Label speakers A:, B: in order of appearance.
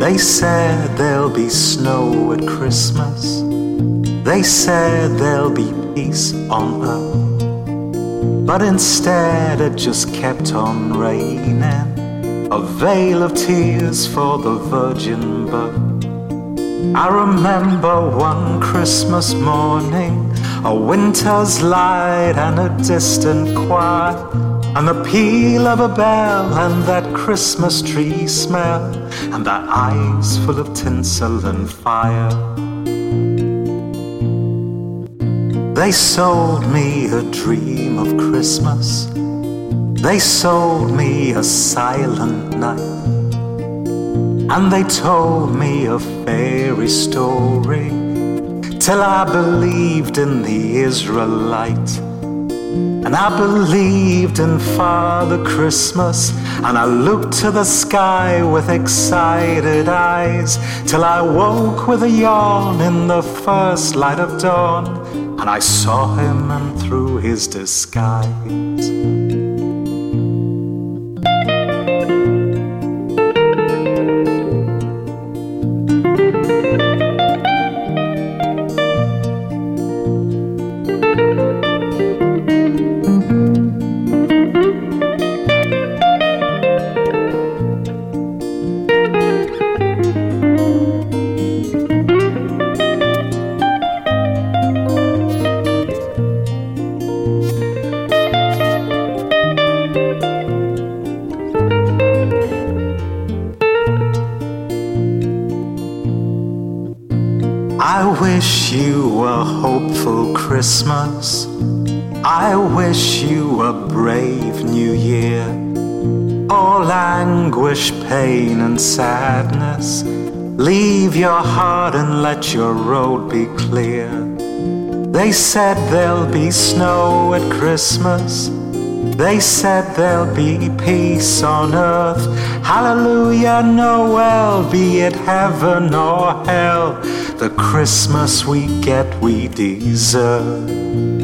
A: They said there'll be snow at Christmas. They said there'll be peace on earth. But instead, it just kept on raining. A veil of tears for the virgin birth. I remember one Christmas morning, a winter's light and a distant choir, and the peal of a bell and that Christmas tree smell, and their eyes full of tinsel and fire. They sold me a dream of Christmas. They sold me a silent night. And they told me a fairy story till I believed in the Israelite. And I believed in Father Christmas, and I looked to the sky with excited eyes till I woke with a yawn in the first light of dawn, and I saw him and through his disguise. Wish you a hopeful Christmas. I wish you a brave new year. All anguish, pain, and sadness. Leave your heart and let your road be clear. They said there'll be snow at Christmas. They said there'll be peace on earth. Hallelujah, Noel, be it heaven or hell. The Christmas we get, we deserve.